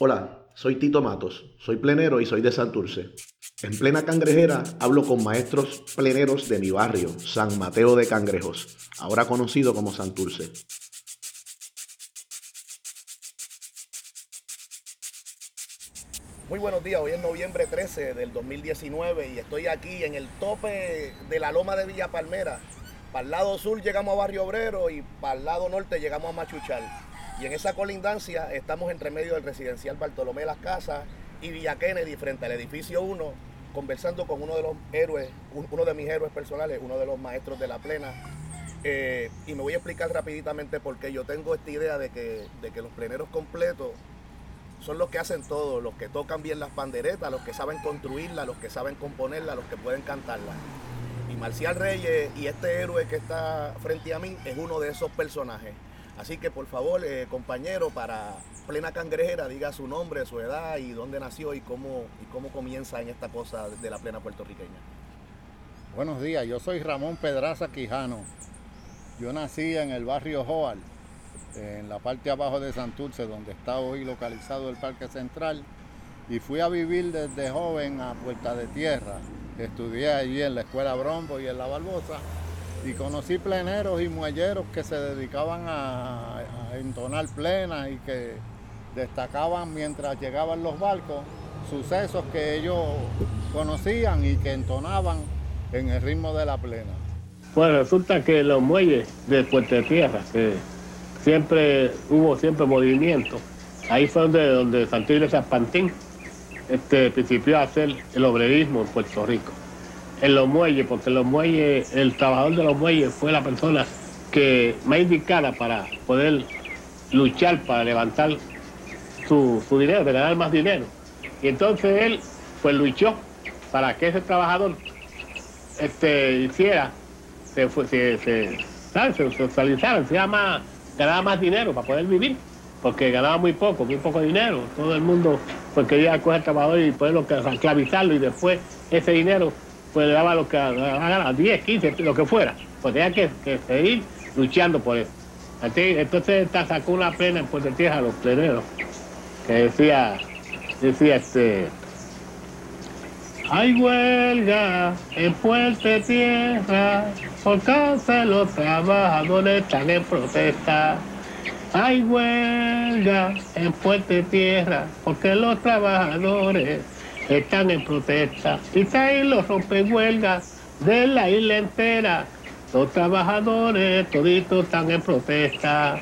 Hola, soy Tito Matos, soy plenero y soy de Santurce. En plena cangrejera hablo con maestros pleneros de mi barrio, San Mateo de Cangrejos, ahora conocido como Santurce. Muy buenos días, hoy es noviembre 13 del 2019 y estoy aquí en el tope de la loma de Villa Palmera. Para el lado sur llegamos a Barrio Obrero y para el lado norte llegamos a Machuchal. Y en esa colindancia estamos entre medio del residencial Bartolomé Las Casas y Villa Kennedy frente al edificio 1, conversando con uno de los héroes, uno de mis héroes personales, uno de los maestros de la plena. Eh, y me voy a explicar rapiditamente por qué yo tengo esta idea de que, de que los pleneros completos son los que hacen todo, los que tocan bien las panderetas, los que saben construirlas, los que saben componerlas, los que pueden cantarlas. Y Marcial Reyes y este héroe que está frente a mí es uno de esos personajes. Así que por favor, eh, compañero, para plena cangrejera, diga su nombre, su edad y dónde nació y cómo, y cómo comienza en esta cosa de la plena puertorriqueña. Buenos días, yo soy Ramón Pedraza Quijano. Yo nací en el barrio Joal, en la parte abajo de Santurce, donde está hoy localizado el Parque Central, y fui a vivir desde joven a Puerta de Tierra. Estudié allí en la Escuela Brombo y en la Barbosa y conocí pleneros y muelleros que se dedicaban a, entonar plenas y que destacaban mientras llegaban los barcos sucesos que ellos conocían y que entonaban en el ritmo de la plena. Bueno, resulta que los muelles de Puerto Tierra, que siempre hubo siempre movimiento, ahí fue donde, donde Santo Iglesia Pantín este, principió a hacer el obrerismo en Puerto Rico en los muelles, porque los muelles, el trabajador de los muelles fue la persona que más indicada para poder luchar para levantar su, dinero, para ganar más dinero. Y entonces él pues luchó para que ese trabajador este, hiciera, se, se, se, se, socializara, se ganaba más dinero para poder vivir, porque ganaba muy poco, muy poco dinero. Todo el mundo pues quería coger trabajador y poderlo esclavizarlo y después ese dinero pues le daba lo que a 10, 15, lo que fuera. Pues tenía que, seguir luchando por eso. Entonces sacó una plena en Puerto Tierra a los pleneros, que decía, decía este, hay huelga en Puerto Tierra por causa de los trabajadores están en protesta. Hay huelga en Puerto Tierra porque los trabajadores están en protesta. Y está ahí los rompehuelgas de la isla entera. Los trabajadores toditos están en protesta.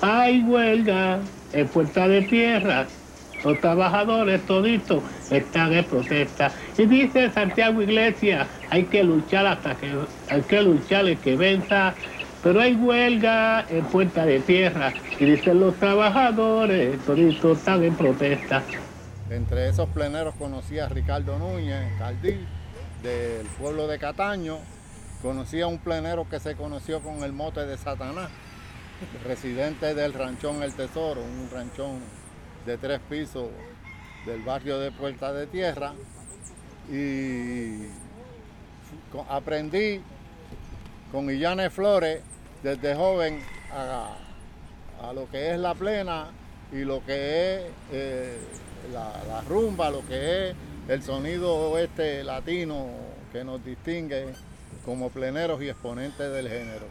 Hay huelga en Puerta de Tierra. Los trabajadores toditos están en protesta. Y dice Santiago Iglesias, hay que luchar hasta que hay que luchar el que venza. Pero hay huelga en Puerta de Tierra. Y dicen los trabajadores toditos están en protesta. Entre esos pleneros conocí a Ricardo Núñez, Caldí, del pueblo de Cataño. Conocí a un plenero que se conoció con el mote de Satanás, residente del ranchón El Tesoro, un ranchón de tres pisos del barrio de Puerta de Tierra. Y aprendí con Illane Flores desde joven a, lo que es la plena y lo que es eh, la, rumba, lo que es el sonido este latino que nos distingue como pleneros y exponentes del género.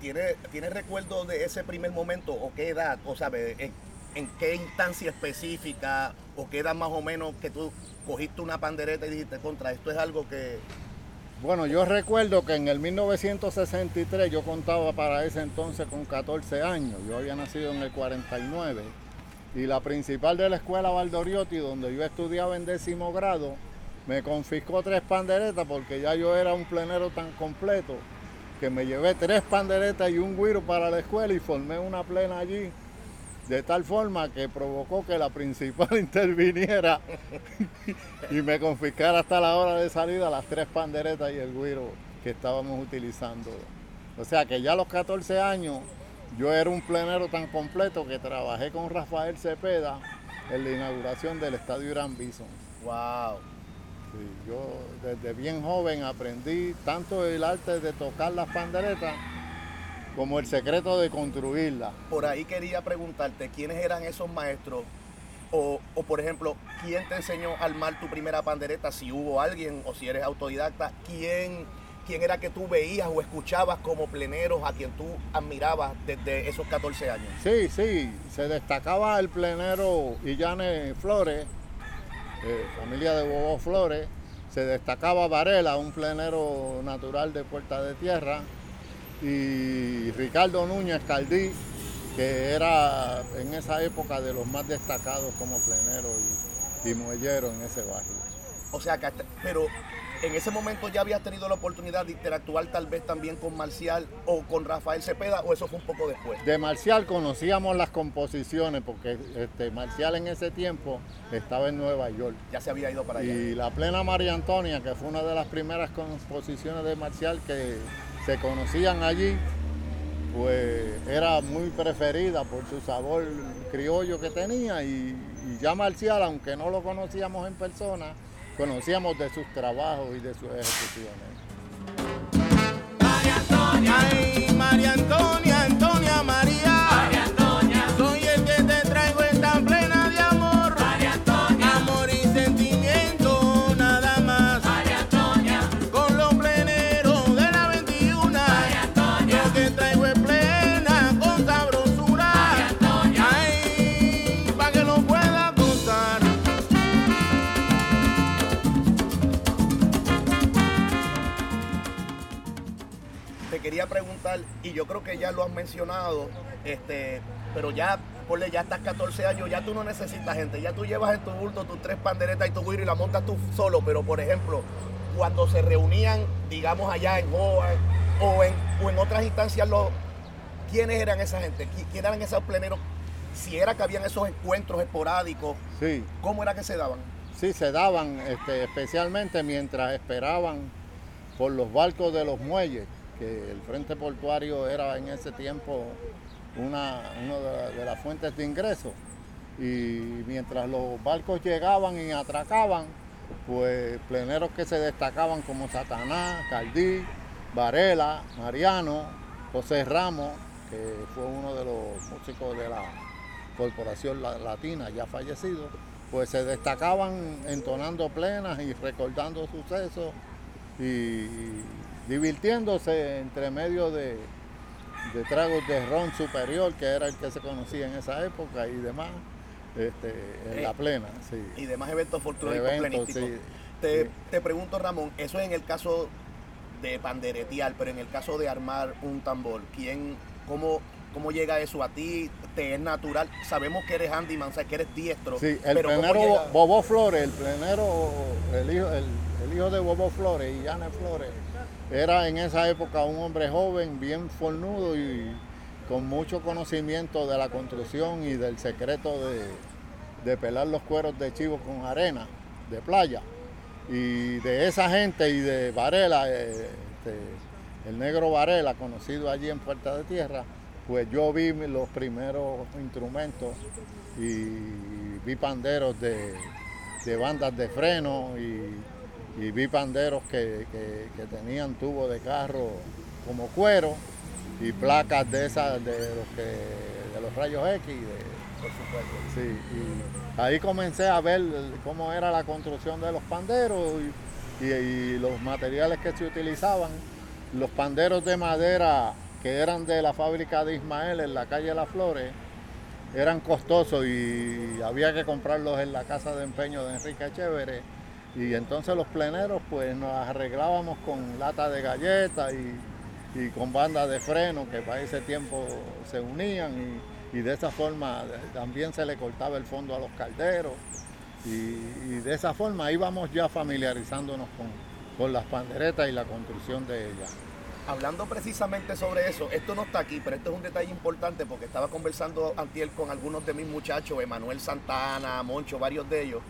¿Tienes tiene recuerdo de ese primer momento o qué edad, o sabes, en, en, qué instancia específica o qué edad más o menos que tú cogiste una pandereta y dijiste contra esto es algo que... Bueno, yo recuerdo que en el 1963 yo contaba para ese entonces con 14 años, yo había nacido en el 49 y la principal de la escuela Valdoriotti, donde yo estudiaba en décimo grado, me confiscó tres panderetas porque ya yo era un plenero tan completo que me llevé tres panderetas y un guiro para la escuela y formé una plena allí, de tal forma que provocó que la principal interviniera y me confiscara hasta la hora de salida las tres panderetas y el guiro que estábamos utilizando. O sea que ya a los 14 años yo era un plenero tan completo que trabajé con Rafael Cepeda en la inauguración del Estadio Irán Bison. ¡Wow! yo desde bien joven aprendí tanto el arte de tocar las panderetas como el secreto de construirlas. Por ahí quería preguntarte, ¿quiénes eran esos maestros O, o, por ejemplo, ¿quién te enseñó a armar tu primera pandereta? Si hubo alguien o si eres autodidacta, ¿quién, quién era que tú veías o escuchabas como pleneros a quien tú admirabas desde esos 14 años? Sí, sí, se destacaba el plenero Illane Flores, eh, familia de Bobo Flores, se destacaba Varela, un plenero natural de Puerta de Tierra, y Ricardo Núñez Caldí, que era en esa época de los más destacados como plenero y, y muellero en ese barrio. O sea, que, pero en ese momento ya habías tenido la oportunidad de interactuar tal vez también con Marcial o con Rafael Cepeda o eso fue un poco después. De Marcial conocíamos las composiciones porque este, Marcial en ese tiempo estaba en Nueva York. Ya se había ido para allá. Y la plena María Antonia, que fue una de las primeras composiciones de Marcial que se conocían allí, pues era muy preferida por su sabor criollo que tenía y, y ya Marcial, aunque no lo conocíamos en persona, conocíamos de sus trabajos y de sus ejecuciones. Quería preguntar, y yo creo que ya lo has mencionado, este, pero ya, ponle, ya estás 14 años, ya tú no necesitas gente, ya tú llevas en tu bulto tus tres panderetas y tu guiro y la montas tú solo, pero por ejemplo, cuando se reunían, digamos allá en Joa o en, o en otras instancias, los, ¿quiénes eran esa gente? ¿Qui- ¿Quiénes eran esos pleneros? Si era que habían esos encuentros esporádicos, Sí, ¿cómo era que se daban? sí, se daban este, especialmente mientras esperaban por los barcos de los muelles, que el frente portuario era en ese tiempo una, de, la- de las fuentes de ingreso. Y mientras los barcos llegaban y atracaban, pues pleneros que se destacaban como Satanás, Caldí, Varela, Mariano, José Ramos, que fue uno de los músicos de la Corporación La- Latina, ya fallecido, pues se destacaban entonando plenas y recordando sucesos y divirtiéndose entre medio de, de tragos de ron superior, que era el que se conocía en esa época y demás, este, en la plena, sí. Y demás eventos folclóricos Eventos, sí, Te, sí. te pregunto, Ramón, eso es en el caso de panderetear, pero en el caso de armar un tambor, ¿quién, cómo, cómo llega eso a ti? ¿Te es natural? Sabemos que eres handyman, o sea, que eres diestro. Sí, el pero ¿cómo plenero? Bobo Flores, el plenero, el hijo, el, el hijo de Bobo Flores y Janet Flores, era en esa época un hombre joven, bien fornudo y con mucho conocimiento de la construcción y del secreto de, de pelar los cueros de chivo con arena de playa. Y de esa gente y de Varela, eh, este, el negro Varela, conocido allí en Puerta de Tierra, pues yo vi los primeros instrumentos y vi panderos de, de bandas de freno y, y vi panderos que, que- que tenían tubo de carro como cuero y placas de esas de los que de los rayos X de- Por supuesto. Sí, y ahí comencé a ver cómo era la construcción de los panderos y, y- y los materiales que se utilizaban. Los panderos de madera que eran de la fábrica de Ismael en la calle Las Flores eran costosos y había que comprarlos en la casa de empeño de Enrique Chévere. Y entonces los pleneros pues nos arreglábamos con lata de galletas y, y con bandas de freno que para ese tiempo se unían y, y de esa forma también se le cortaba el fondo a los calderos y, y de esa forma íbamos ya familiarizándonos con, con las panderetas y la construcción de ellas. Hablando precisamente sobre eso, esto no está aquí, pero esto es un detalle importante porque estaba conversando antier con algunos de mis muchachos, Emanuel Santana, Moncho, varios de ellos,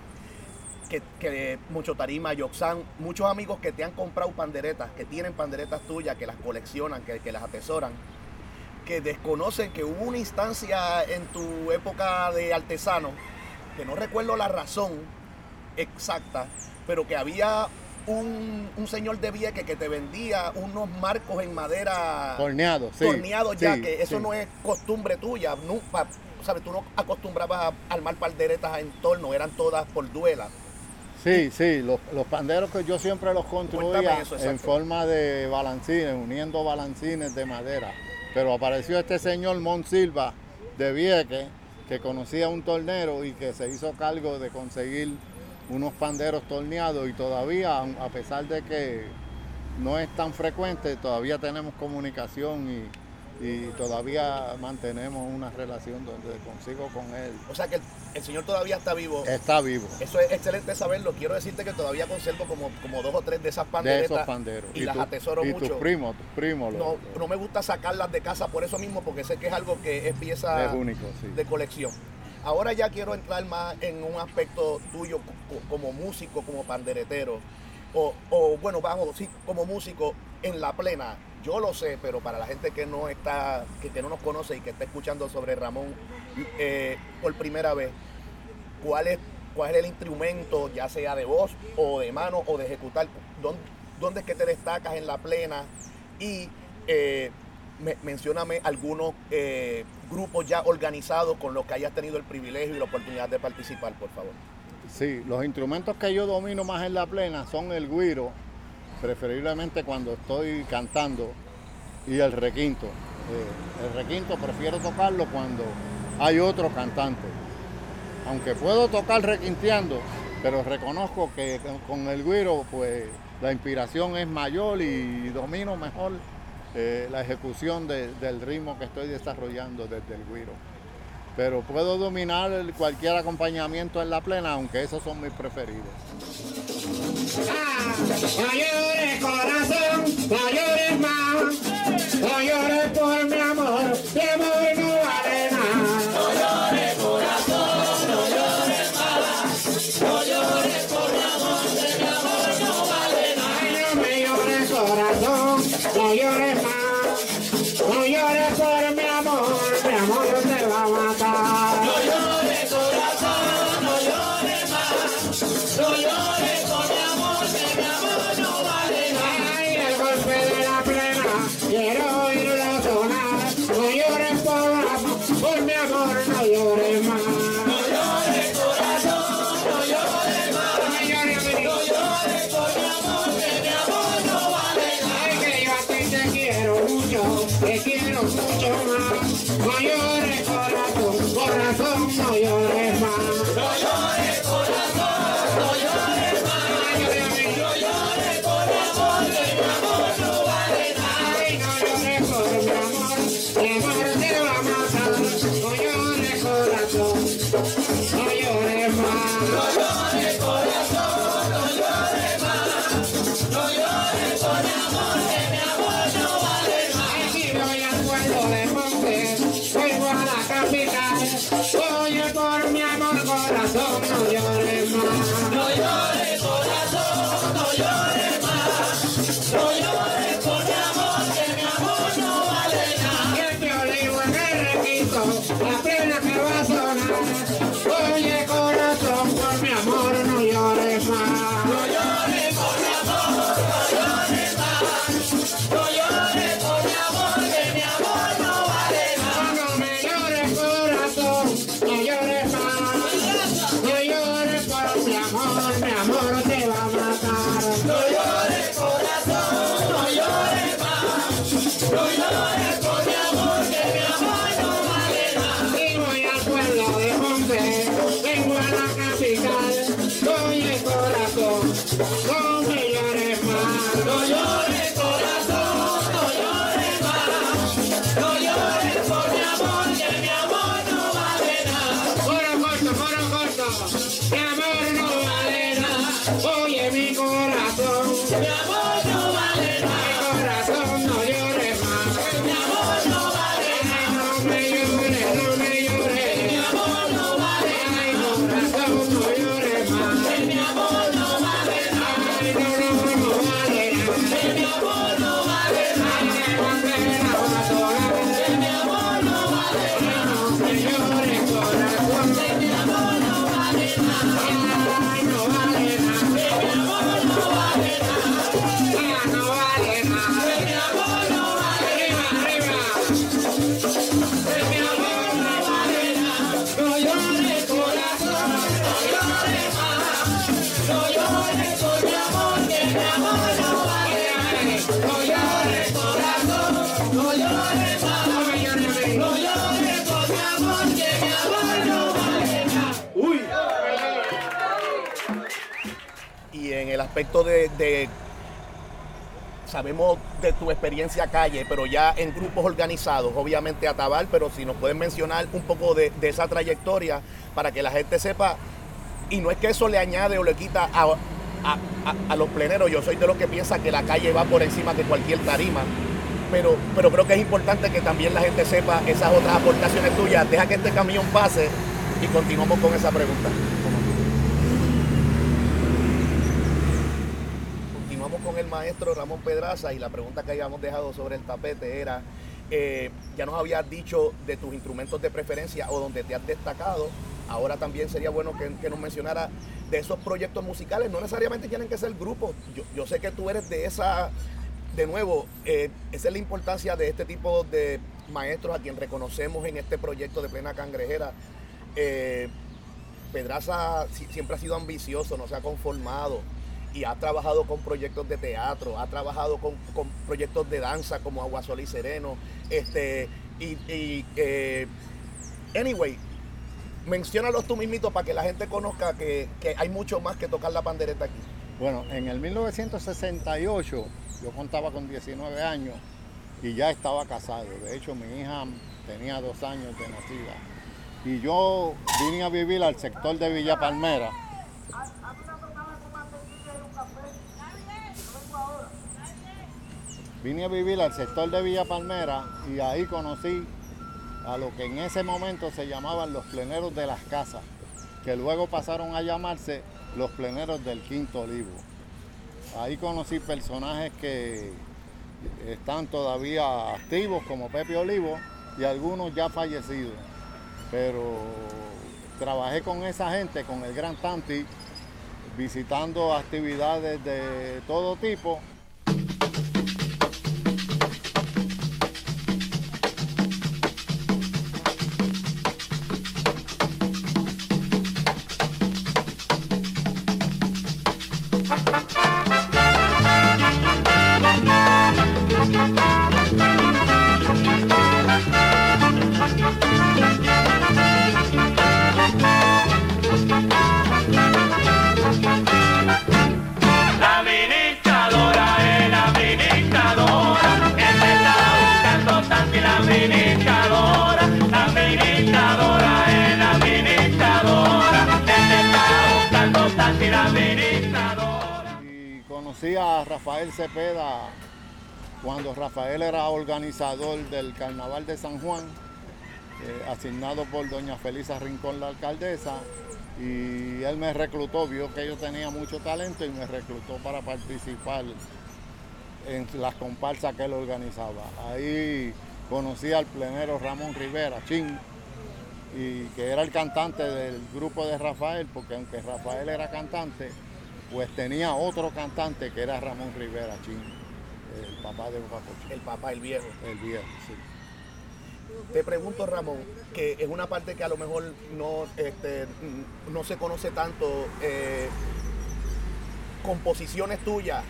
que, que Mucho Tarima, Yoxan, muchos amigos que te han comprado panderetas, que tienen panderetas tuyas, que las coleccionan, que, que las atesoran, que desconocen que hubo una instancia en tu época de artesano, que no recuerdo la razón exacta, pero que había un, un señor de Vieques que te vendía unos marcos en madera Torneados, sí. torneados ya, sí, que eso sí. no es costumbre tuya. pa- sabes, tú no acostumbrabas a armar palderetas en torno, eran todas por duela. Sí, sí, los, los panderos que yo siempre los construía eso, en forma de balancines, uniendo balancines de madera. Pero apareció este señor Mon Silva de Vieques, que conocía un tornero y que se hizo cargo de conseguir unos panderos torneados y todavía, a pesar de que no es tan frecuente, todavía tenemos comunicación y, y todavía mantenemos una relación donde consigo con él. O sea que el, el señor todavía está vivo. Está vivo. Eso es excelente saberlo. Quiero decirte que todavía conservo como, como dos o tres de esas de panderetas. esos panderos. Y, las tu- atesoro y mucho. tus primos, tus primos. no, no me gusta sacarlas de casa por eso mismo, porque sé que es algo que es pieza Es único, sí. de colección. Ahora ya quiero entrar más en un aspecto tuyo co- como músico, como panderetero. O, o, bueno, vamos, sí, como músico en la plena. Yo lo sé, pero para la gente que no está, que, que no nos conoce y que está escuchando sobre Ramón eh, por primera vez, ¿cuál es, ¿cuál es el instrumento, ya sea de voz o de mano o de ejecutar? ¿Dónde, dónde es que te destacas en la plena? Y eh, me- mencióname algunos eh, grupos ya organizados con los que hayas tenido el privilegio y la oportunidad de participar, por favor. Sí, los instrumentos que yo domino más en la plena son el guiro, preferiblemente cuando estoy cantando, y el requinto. Eh, el requinto prefiero tocarlo cuando hay otro cantante. Aunque puedo tocar requinteando, pero reconozco que con- el guiro pues la inspiración es mayor y domino mejor eh, la ejecución de- del ritmo que estoy desarrollando desde el guiro. Pero puedo dominar cualquier acompañamiento en la plena, aunque esos son mis preferidos. Aspecto de, sabemos de tu experiencia calle, pero ya en grupos organizados, obviamente a Tabal, pero si nos pueden mencionar un poco de, esa trayectoria para que la gente sepa, y no es que eso le añade o le quita a- a los pleneros, yo soy de los que piensa que la calle va por encima de cualquier tarima, pero, pero creo que es importante que también la gente sepa esas otras aportaciones tuyas. Deja que este camión pase y continuamos con esa pregunta. Continuamos con el maestro Ramón Pedraza y la pregunta que habíamos dejado sobre el tapete era, eh, ya nos habías dicho de tus instrumentos de preferencia o donde te has destacado, ahora también sería bueno que, nos mencionara de esos proyectos musicales, no necesariamente tienen que ser grupos, yo, yo sé que tú eres de esa, de nuevo, eh, esa es la importancia de este tipo de maestros a quien reconocemos en este proyecto de Plena Cangrejera. Eh, Pedraza si- siempre ha sido ambicioso, no se ha conformado y ha trabajado con proyectos de teatro, ha trabajado con, proyectos de danza como Aguasol y Sereno. Este, y, y, eh, anyway, menciónalos tú mismito para que la gente conozca que, que hay mucho más que tocar la pandereta aquí. Bueno, en el 1968 yo contaba con 19 años y ya estaba casado. De hecho, mi hija tenía dos años de nacida. Y yo vine a vivir al sector de Villa Palmera. Vine a vivir al sector de Villa Palmera y ahí conocí a lo que en ese momento se llamaban los pleneros de las casas, que luego pasaron a llamarse los pleneros del Quinto Olivo. Ahí conocí personajes que están todavía activos, como Pepe Olivo, y algunos ya fallecidos. Pero trabajé con esa gente, con el Gran Tanti, visitando actividades de todo tipo. Rafael Cepeda cuando Rafael era organizador del Carnaval de San Juan, eh, asignado por doña Felisa Rincón, la alcaldesa, y él me reclutó, vio que yo tenía mucho talento y me reclutó para participar en las comparsas que él organizaba. Ahí conocí al plenero Ramón Rivera, Chin, y que era el cantante del grupo de Rafael, porque aunque Rafael era cantante, pues tenía otro cantante que era Ramón Rivera, Chin, el papá de Paco Chin, El papá, el viejo. el viejo, sí. Te pregunto, Ramón, que es una parte que a lo mejor no, este, no se conoce tanto. eh, composiciones tuyas,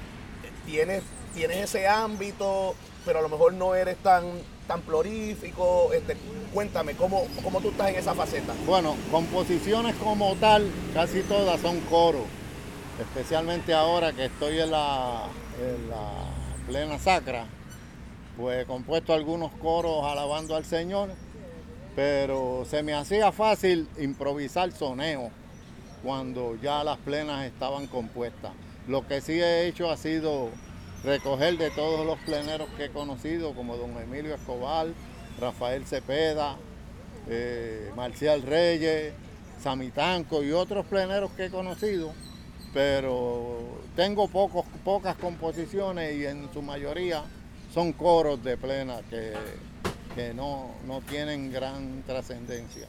tienes, tienes ese ámbito, pero a lo mejor no eres tan, tan prolífico. Este, cuéntame, ¿cómo, ¿cómo tú estás en esa faceta? Bueno, composiciones como tal, casi todas son coros, especialmente ahora que estoy en la, en la plena sacra, pues he compuesto algunos coros alabando al Señor, pero se me hacía fácil improvisar soneo cuando ya las plenas estaban compuestas. Lo que sí he hecho ha sido recoger de todos los pleneros que he conocido, como don Emilio Escobar, Rafael Cepeda, eh, Marcial Reyes, Samitanco y otros pleneros que he conocido, pero tengo pocos, pocas composiciones y en su mayoría son coros de plena que, que no, no tienen gran trascendencia.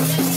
Lola? Lola,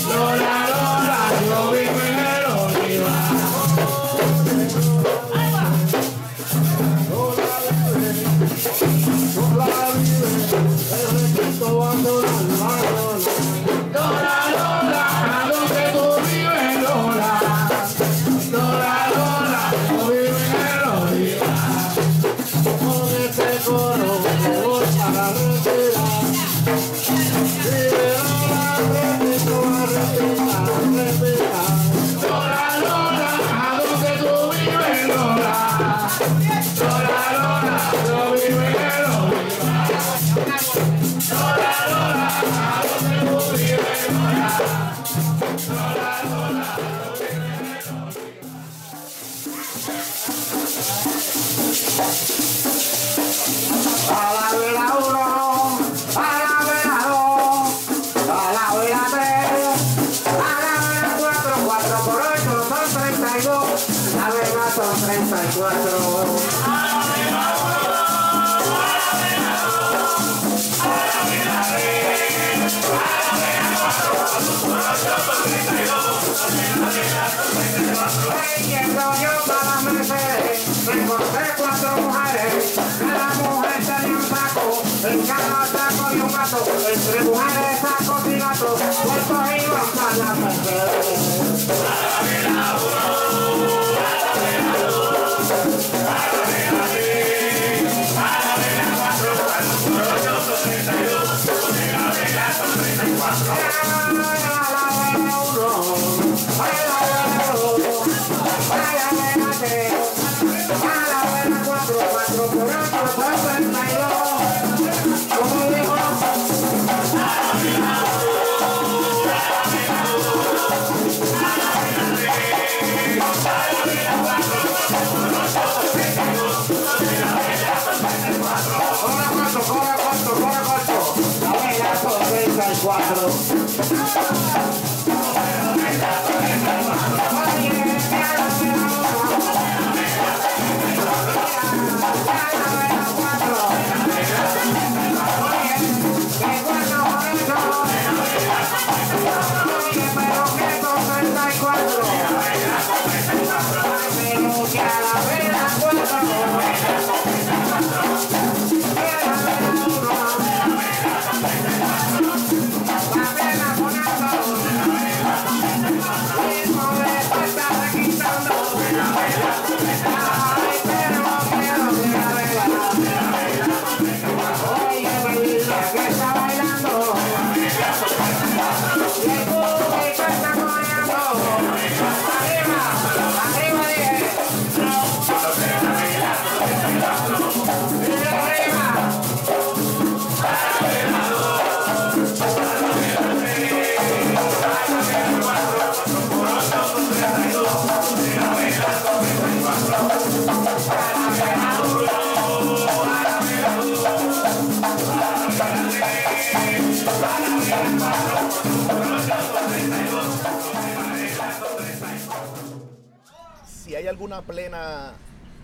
alguna plena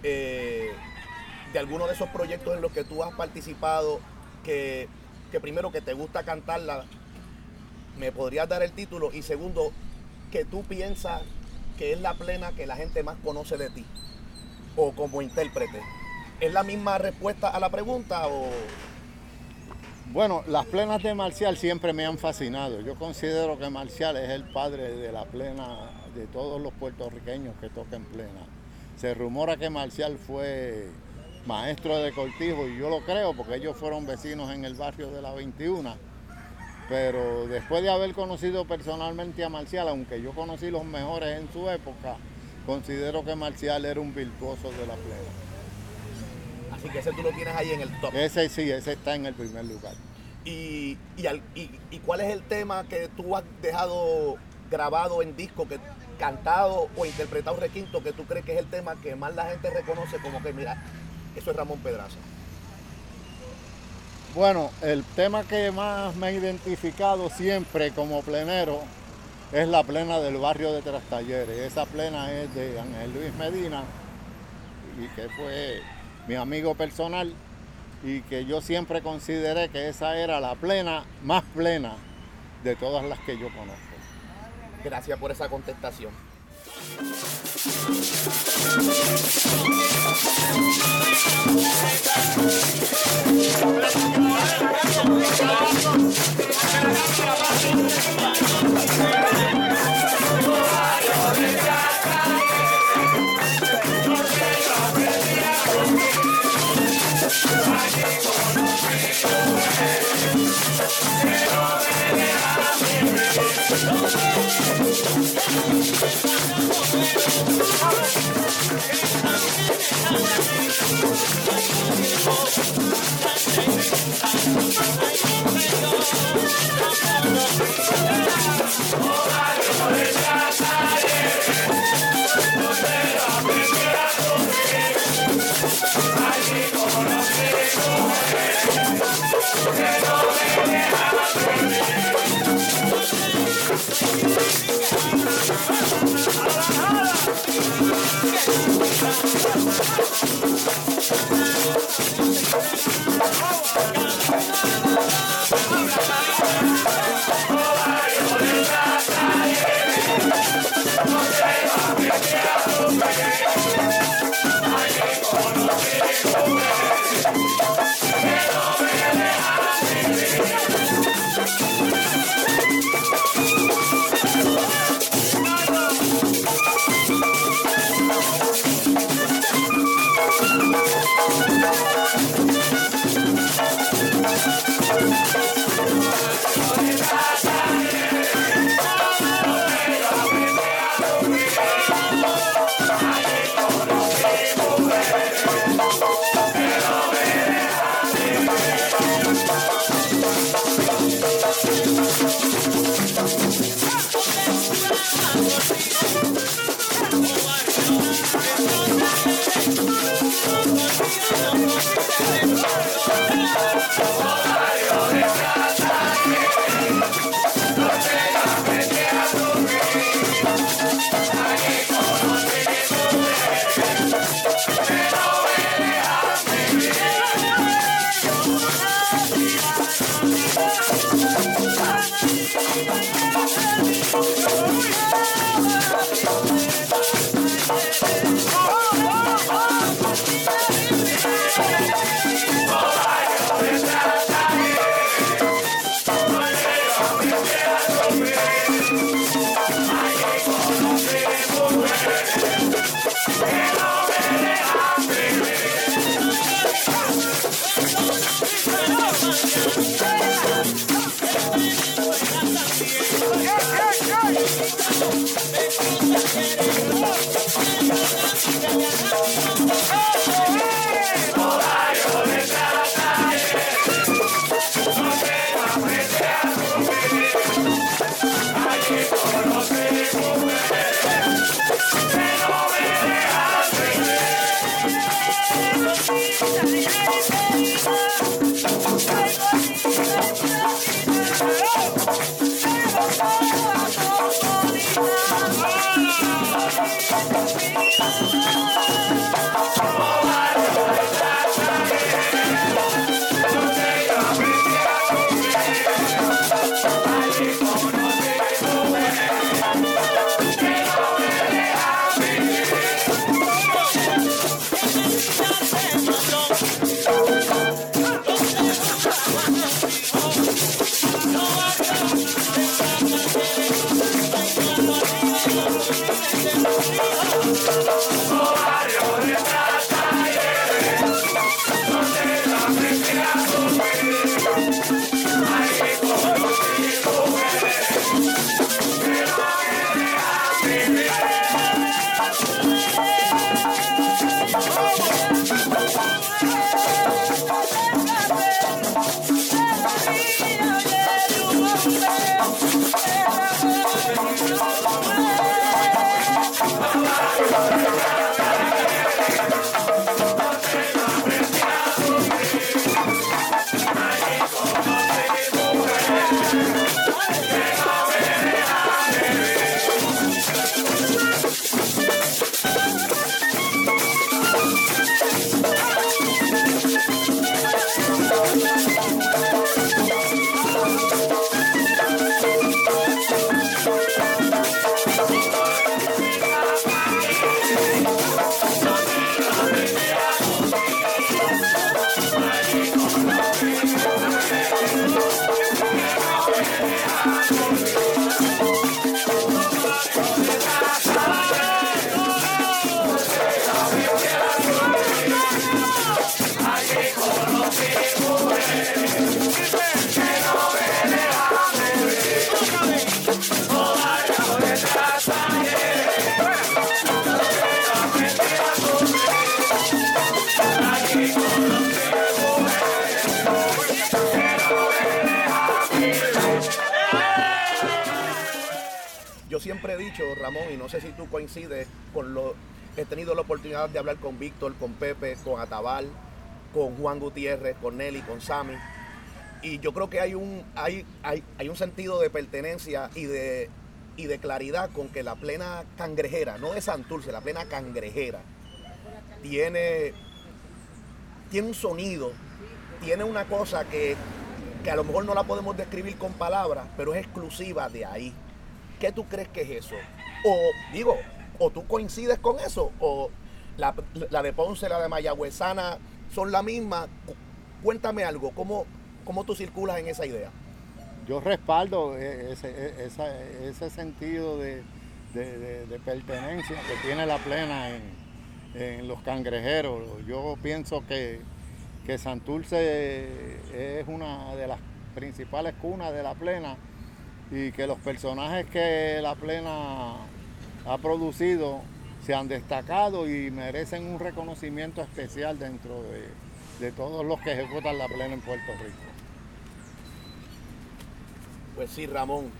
eh, de alguno de esos proyectos en los que tú has participado, que, que primero que te gusta cantarla, me podrías dar el título y segundo, que tú piensas que es la plena que la gente más conoce de ti o como intérprete. ¿Es la misma respuesta a la pregunta o...? Bueno, las plenas de Marcial siempre me han fascinado. Yo considero que Marcial es el padre de la plena de todos los puertorriqueños que tocan plena. Se rumora que Marcial fue maestro de cortijo y yo lo creo porque ellos fueron vecinos en el barrio de la 21. Pero después de haber conocido personalmente a Marcial, aunque yo conocí los mejores en su época, considero que Marcial era un virtuoso de la plena. Así que ese tú lo tienes ahí en el top. Ese sí, ese está en el primer lugar. Y, y, al- y- y cuál es el tema que tú has dejado grabado en disco, que cantado o interpretado requinto, que tú crees que es el tema que más la gente reconoce como que, mira, eso es Ramón Pedraza? Bueno, el tema que más me ha identificado siempre como plenero es la plena del barrio de Trastalleres. Esa plena es de Ángel Luis Medina y que fue mi amigo personal, y que yo siempre consideré que esa era la plena, más plena de todas las que yo conozco. Gracias por esa contestación. Thank you. Ei. Siempre dicho, Ramón, y no sé si tú coincides con lo. He tenido la oportunidad de hablar con Víctor, con Pepe, con Atabal, con Juan Gutiérrez, con Nelly, con Sammy. Y yo creo que hay un, hay, hay, hay un sentido de pertenencia y de, y de claridad con que la plena cangrejera, no de Santurce, la plena cangrejera, tiene, tiene un sonido, tiene una cosa que, que a lo mejor no la podemos describir con palabras, pero es exclusiva de ahí. ¿Qué tú crees que es eso? O digo, o tú coincides con eso, o la, de Ponce, la de Mayagüezana son la misma. Cu- Cuéntame algo, ¿cómo, cómo tú circulas en esa idea? Yo respaldo e- ese, e- ese sentido de pertenencia que tiene la plena en, en los cangrejeros. Yo pienso que, que Santurce es una de las principales cunas de la plena y que los personajes que la plena ha producido se han destacado y merecen un reconocimiento especial dentro de, de todos los que ejecutan la plena en Puerto Rico. Pues sí, Ramón.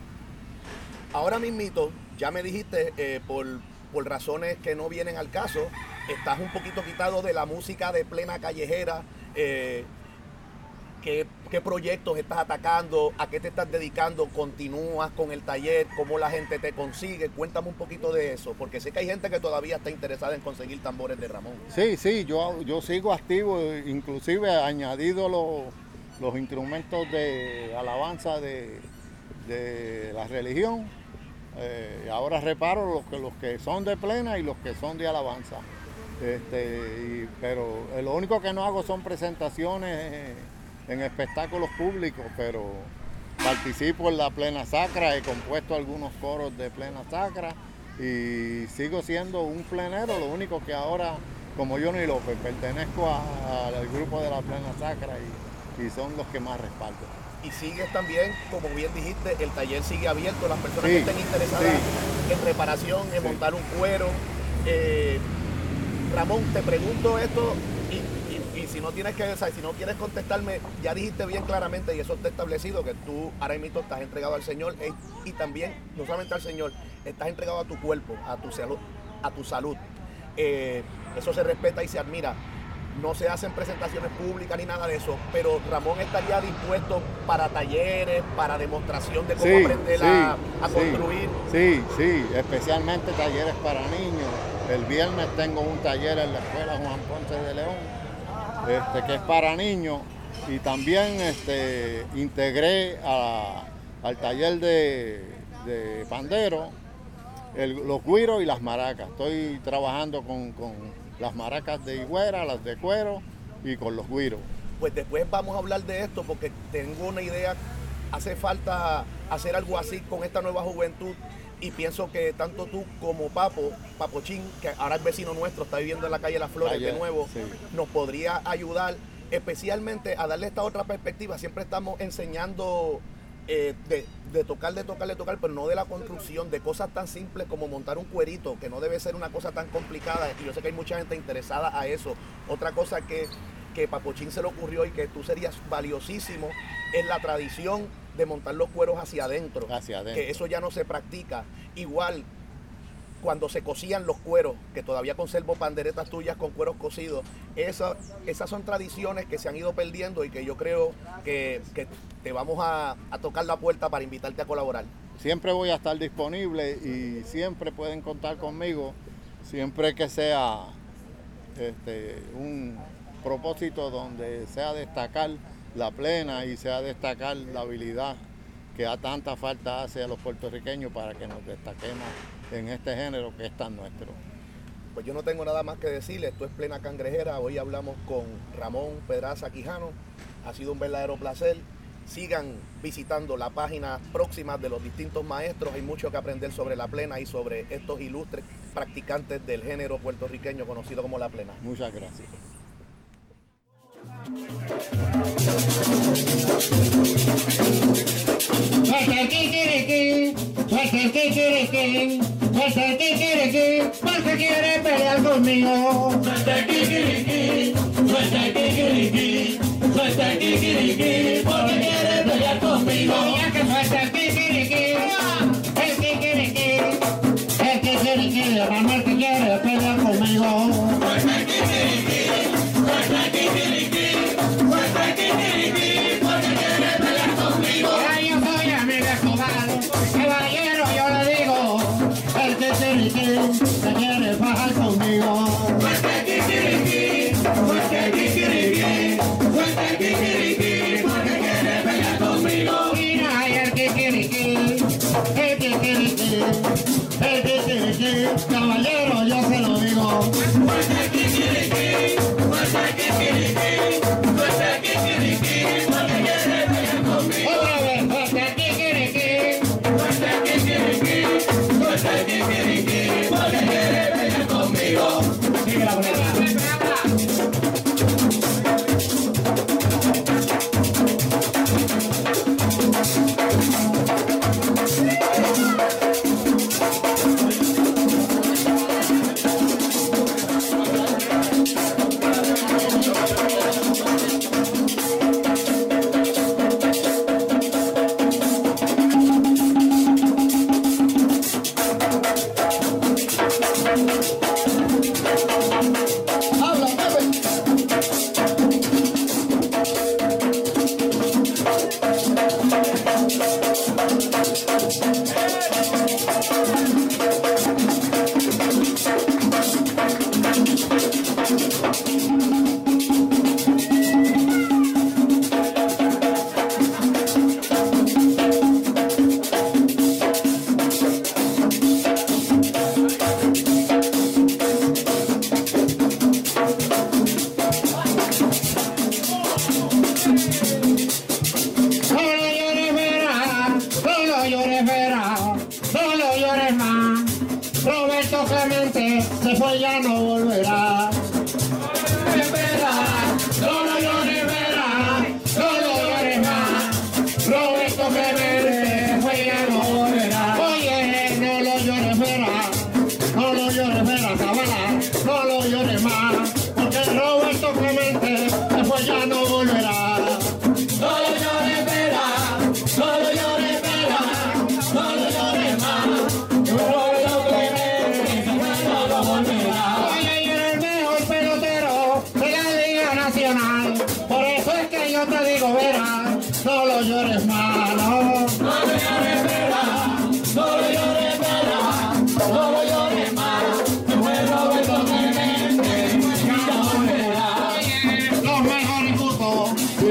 Ahora mismito, ya me dijiste, eh, por, por razones que no vienen al caso, estás un poquito quitado de la música de plena callejera. eh, ¿qué, proyectos estás atacando? ¿A qué te estás dedicando? ¿Continúas con el taller? ¿Cómo la gente te consigue? Cuéntame un poquito de eso, porque sé que hay gente que todavía está interesada en conseguir tambores de Ramón. Sí, sí, yo, yo sigo activo, inclusive añadido los, los instrumentos de alabanza de, de la religión. Eh, ahora reparo los que, los que son de plena y los que son de alabanza. Este, pero lo único que no hago son presentaciones eh, en espectáculos públicos, pero participo en la plena sacra, he compuesto algunos coros de plena sacra y sigo siendo un plenero, lo único que ahora, como Johnny López, pertenezco a- al grupo de la plena sacra y, y son los que más respaldo. Y sigues también, como bien dijiste, el taller sigue abierto. Las personas Sí, que estén interesadas en reparación, en Sí. montar un cuero. Eh, Ramón, te pregunto esto si no tienes que, o sea, si no quieres contestarme, ya dijiste bien claramente y eso está establecido que tú ahora mismo estás entregado al Señor eh, y también, no solamente al Señor, estás entregado a tu cuerpo, a tu salud, a tu salud. Eh, eso se respeta y se admira. No se hacen presentaciones públicas ni nada de eso, pero Ramón estaría dispuesto para talleres, para demostración de cómo aprender a, a sí, construir. Sí, sí, especialmente talleres para niños. El viernes tengo un taller en la escuela Juan Ponce de León, este, que es para niños. Y también este, integré a- al taller de, de pandero los guiros y las maracas. Estoy trabajando con, con las maracas de higuera, las de cuero y con los guiros. Pues después vamos a hablar de esto porque tengo una idea. Hace falta hacer algo así con esta nueva juventud y pienso que tanto tú como Papo, Papochín, que ahora es vecino nuestro, está viviendo en la calle Las Flores de nuevo, sí. nos podría ayudar especialmente a darle esta otra perspectiva. Siempre estamos enseñando eh, de, de tocar, de tocar, de tocar, pero no de la construcción, de cosas tan simples como montar un cuerito, que no debe ser una cosa tan complicada. Y yo sé que hay mucha gente interesada a eso. Otra cosa que, que Papochín se le ocurrió y que tú serías valiosísimo es la tradición de montar los cueros hacia adentro. Hacia adentro. Que eso ya no se practica. Igual, cuando se cosían los cueros, que todavía conservo panderetas tuyas con cueros cocidos, esa- esas son tradiciones que se han ido perdiendo y que yo creo que, que te vamos a, a tocar la puerta para invitarte a colaborar. Siempre voy a estar disponible y siempre pueden contar conmigo, siempre que sea este, un propósito donde sea destacar la plena y sea destacar la habilidad que a tanta falta hace a los puertorriqueños para que nos destaquemos en este género que es tan nuestro. Pues yo no tengo nada más que decirle, esto es plena cangrejera, hoy hablamos con Ramón Pedraza Quijano, ha sido un verdadero placer. Sigan visitando la página próxima de los distintos maestros, hay mucho que aprender sobre la plena y sobre estos ilustres practicantes del género puertorriqueño conocido como la plena. Muchas gracias. ¿Por qué quiere pelear conmigo? Suelta kikiriki, suelta kikiriki, kikiriki, ¿por qué quiere pelear conmigo? Ya que suelta kikiriki, el kikiriki, el kikiriki, la que quiere pelear conmigo.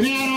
Grupos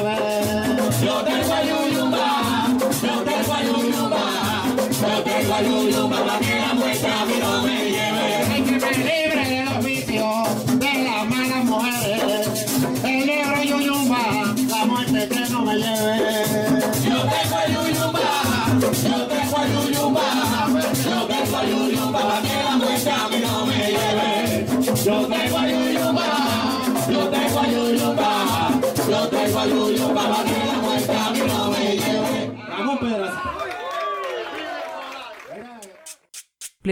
mí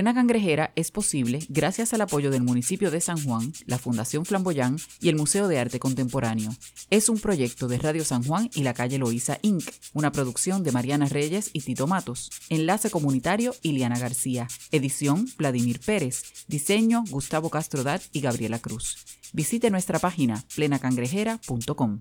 Plena Cangrejera es posible gracias al apoyo del municipio de San Juan, la Fundación Flamboyán y el Museo de Arte Contemporáneo. Es un proyecto de Radio San Juan y la calle Loíza Inc., una producción de Mariana Reyes y Tito Matos. Enlace comunitario Iliana García. Edición Vladimir Pérez. Diseño Gustavo Castrodat y Gabriela Cruz. Visite nuestra página plenacangrejera.com.